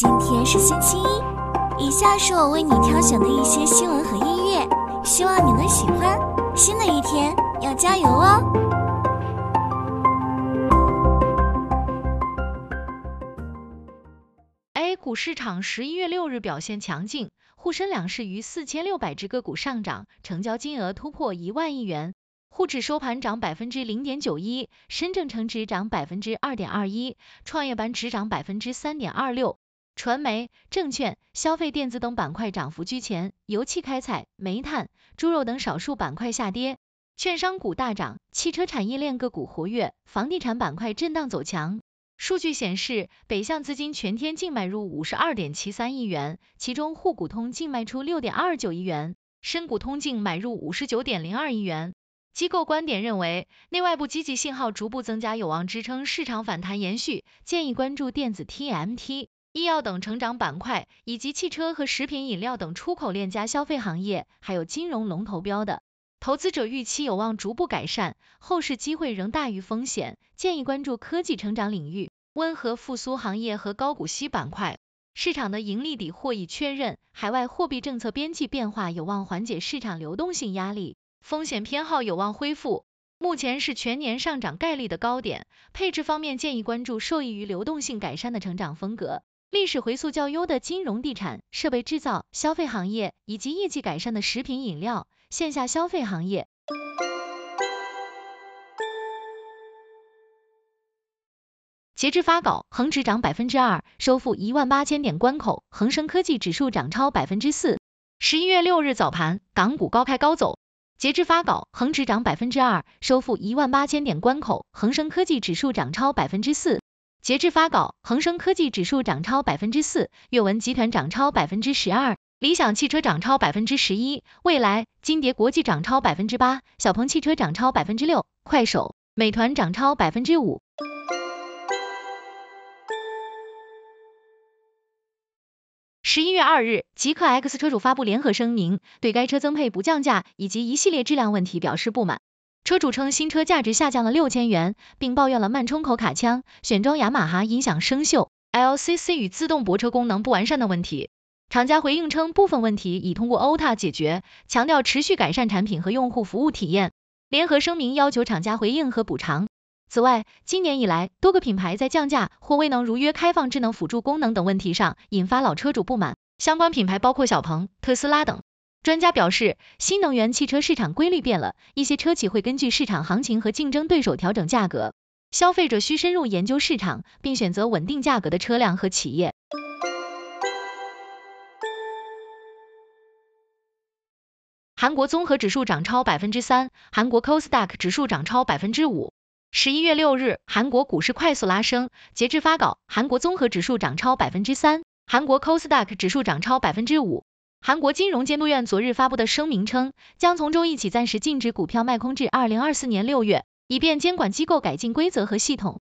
今天是星期一，以下是我为你挑选的一些新闻和音乐，希望你能喜欢。新的一天要加油哦！A 股市场十一月六日表现强劲，沪深两市逾四千六百只个股上涨，成交金额突破一万亿元。沪指收盘涨百分之零点九一，深证成指涨百分之二点二一，创业板指涨百分之三点二六。传媒、证券、消费电子等板块涨幅居前，油气开采、煤炭、猪肉等少数板块下跌。券商股大涨，汽车产业链个股活跃，房地产板块震荡走强。数据显示，北向资金全天净买入五十二点七三亿元，其中沪股通净卖出六点二九亿元，深股通净买入五十九点零二亿元。机构观点认为，内外部积极信号逐步增加，有望支撑市场反弹延续，建议关注电子、TMT、医药等成长板块，以及汽车和食品饮料等出口链加消费行业，还有金融龙头标的。投资者预期有望逐步改善，后市机会仍大于风险，建议关注科技成长领域、温和复苏行业和高股息板块。市场的盈利底或已确认，海外货币政策边际变化有望缓解市场流动性压力。风险偏好有望恢复，目前是全年上涨概率的高点。配置方面建议关注受益于流动性改善的成长风格，历史回溯较优的金融、地产、设备制造、消费行业，以及业绩改善的食品饮料、线下消费行业。截至发稿，恒指涨百分之二，收复一万八千点关口；恒生科技指数涨超百分之四。十一月六日早盘，港股高开高走。截至发稿，恒指涨百分之二，收复一万八千点关口；恒生科技指数涨超百分之四。截至发稿，恒生科技指数涨超百分之四，阅文集团涨超百分之十二，理想汽车涨超百分之十一，蔚来、金蝶国际涨超百分之八，小鹏汽车涨超百分之六，快手、美团涨超百分之五。十一月二日，极客 X 车主发布联合声明，对该车增配不降价以及一系列质量问题表示不满。车主称新车价值下降了六千元，并抱怨了慢充口卡枪、选装雅马哈音响生锈、LCC 与自动泊车功能不完善的问题。厂家回应称，部分问题已通过 OTA 解决，强调持续改善产品和用户服务体验。联合声明要求厂家回应和补偿。此外，今年以来，多个品牌在降价或未能如约开放智能辅助功能等问题上，引发老车主不满。相关品牌包括小鹏、特斯拉等。专家表示，新能源汽车市场规律变了，一些车企会根据市场行情和竞争对手调整价格。消费者需深入研究市场，并选择稳定价格的车辆和企业。韩国综合指数涨超百分之三，韩国 Kosdaq 指数涨超百分之五。十一月六日，韩国股市快速拉升。截至发稿，韩国综合指数涨超百分之三，韩国 Kosdaq 指数涨超百分之五。韩国金融监督院昨日发布的声明称，将从中一起暂时禁止股票卖空至二零二四年六月，以便监管机构改进规则和系统。